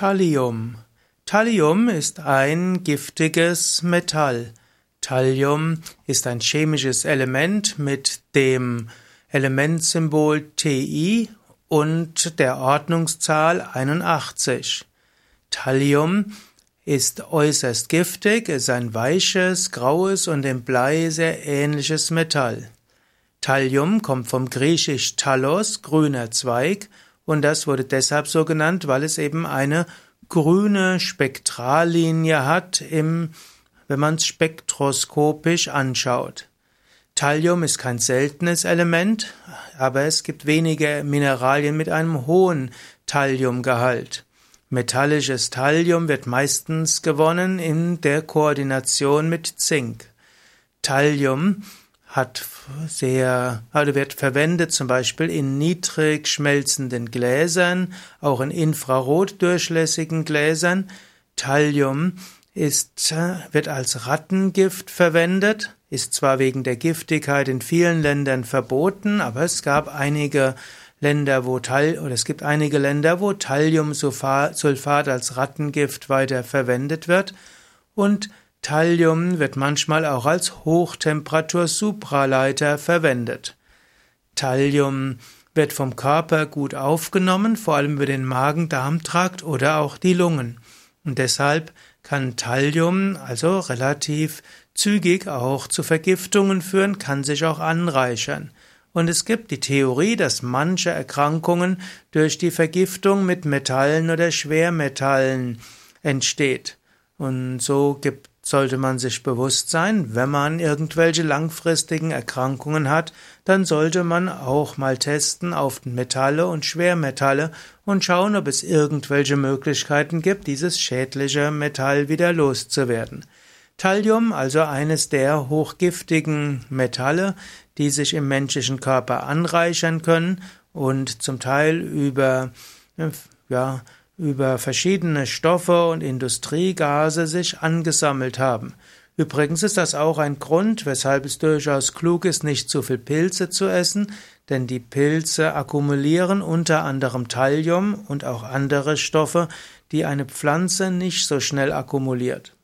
Thallium. Thallium ist ein giftiges Metall. Thallium ist ein chemisches Element mit dem Elementsymbol Ti und der Ordnungszahl 81. Thallium ist äußerst giftig, ist ein weiches, graues und dem Blei sehr ähnliches Metall. Thallium kommt vom griechisch Talos, grüner Zweig, und das wurde deshalb so genannt, weil es eben eine grüne Spektrallinie hat, im, wenn man es spektroskopisch anschaut. Thallium ist kein seltenes Element, aber es gibt wenige Mineralien mit einem hohen Thalliumgehalt. Metallisches Thallium wird meistens gewonnen in der Koordination mit Zink. Thallium hat sehr, also wird verwendet zum Beispiel in niedrig schmelzenden Gläsern, auch in infrarot durchlässigen Gläsern. Thallium ist, wird als Rattengift verwendet, ist zwar wegen der Giftigkeit in vielen Ländern verboten, aber es gab einige Länder, wo Thal oder es gibt einige Länder, wo Thalliumsulfat als Rattengift weiter verwendet wird und Thallium wird manchmal auch als Hochtemperatur-Supraleiter verwendet. Thallium wird vom Körper gut aufgenommen, vor allem über den Magen-Darm-Trakt oder auch die Lungen. Und deshalb kann Thallium also relativ zügig auch zu Vergiftungen führen, kann sich auch anreichern. Und es gibt die Theorie, dass manche Erkrankungen durch die Vergiftung mit Metallen oder Schwermetallen entsteht. Und so gibt sollte man sich bewusst sein, wenn man irgendwelche langfristigen Erkrankungen hat, dann sollte man auch mal testen auf Metalle und Schwermetalle und schauen, ob es irgendwelche Möglichkeiten gibt, dieses schädliche Metall wieder loszuwerden. Thallium, also eines der hochgiftigen Metalle, die sich im menschlichen Körper anreichern können und zum Teil über ja, über verschiedene Stoffe und Industriegase sich angesammelt haben. Übrigens ist das auch ein Grund, weshalb es durchaus klug ist, nicht zu viel Pilze zu essen, denn die Pilze akkumulieren unter anderem Thallium und auch andere Stoffe, die eine Pflanze nicht so schnell akkumuliert.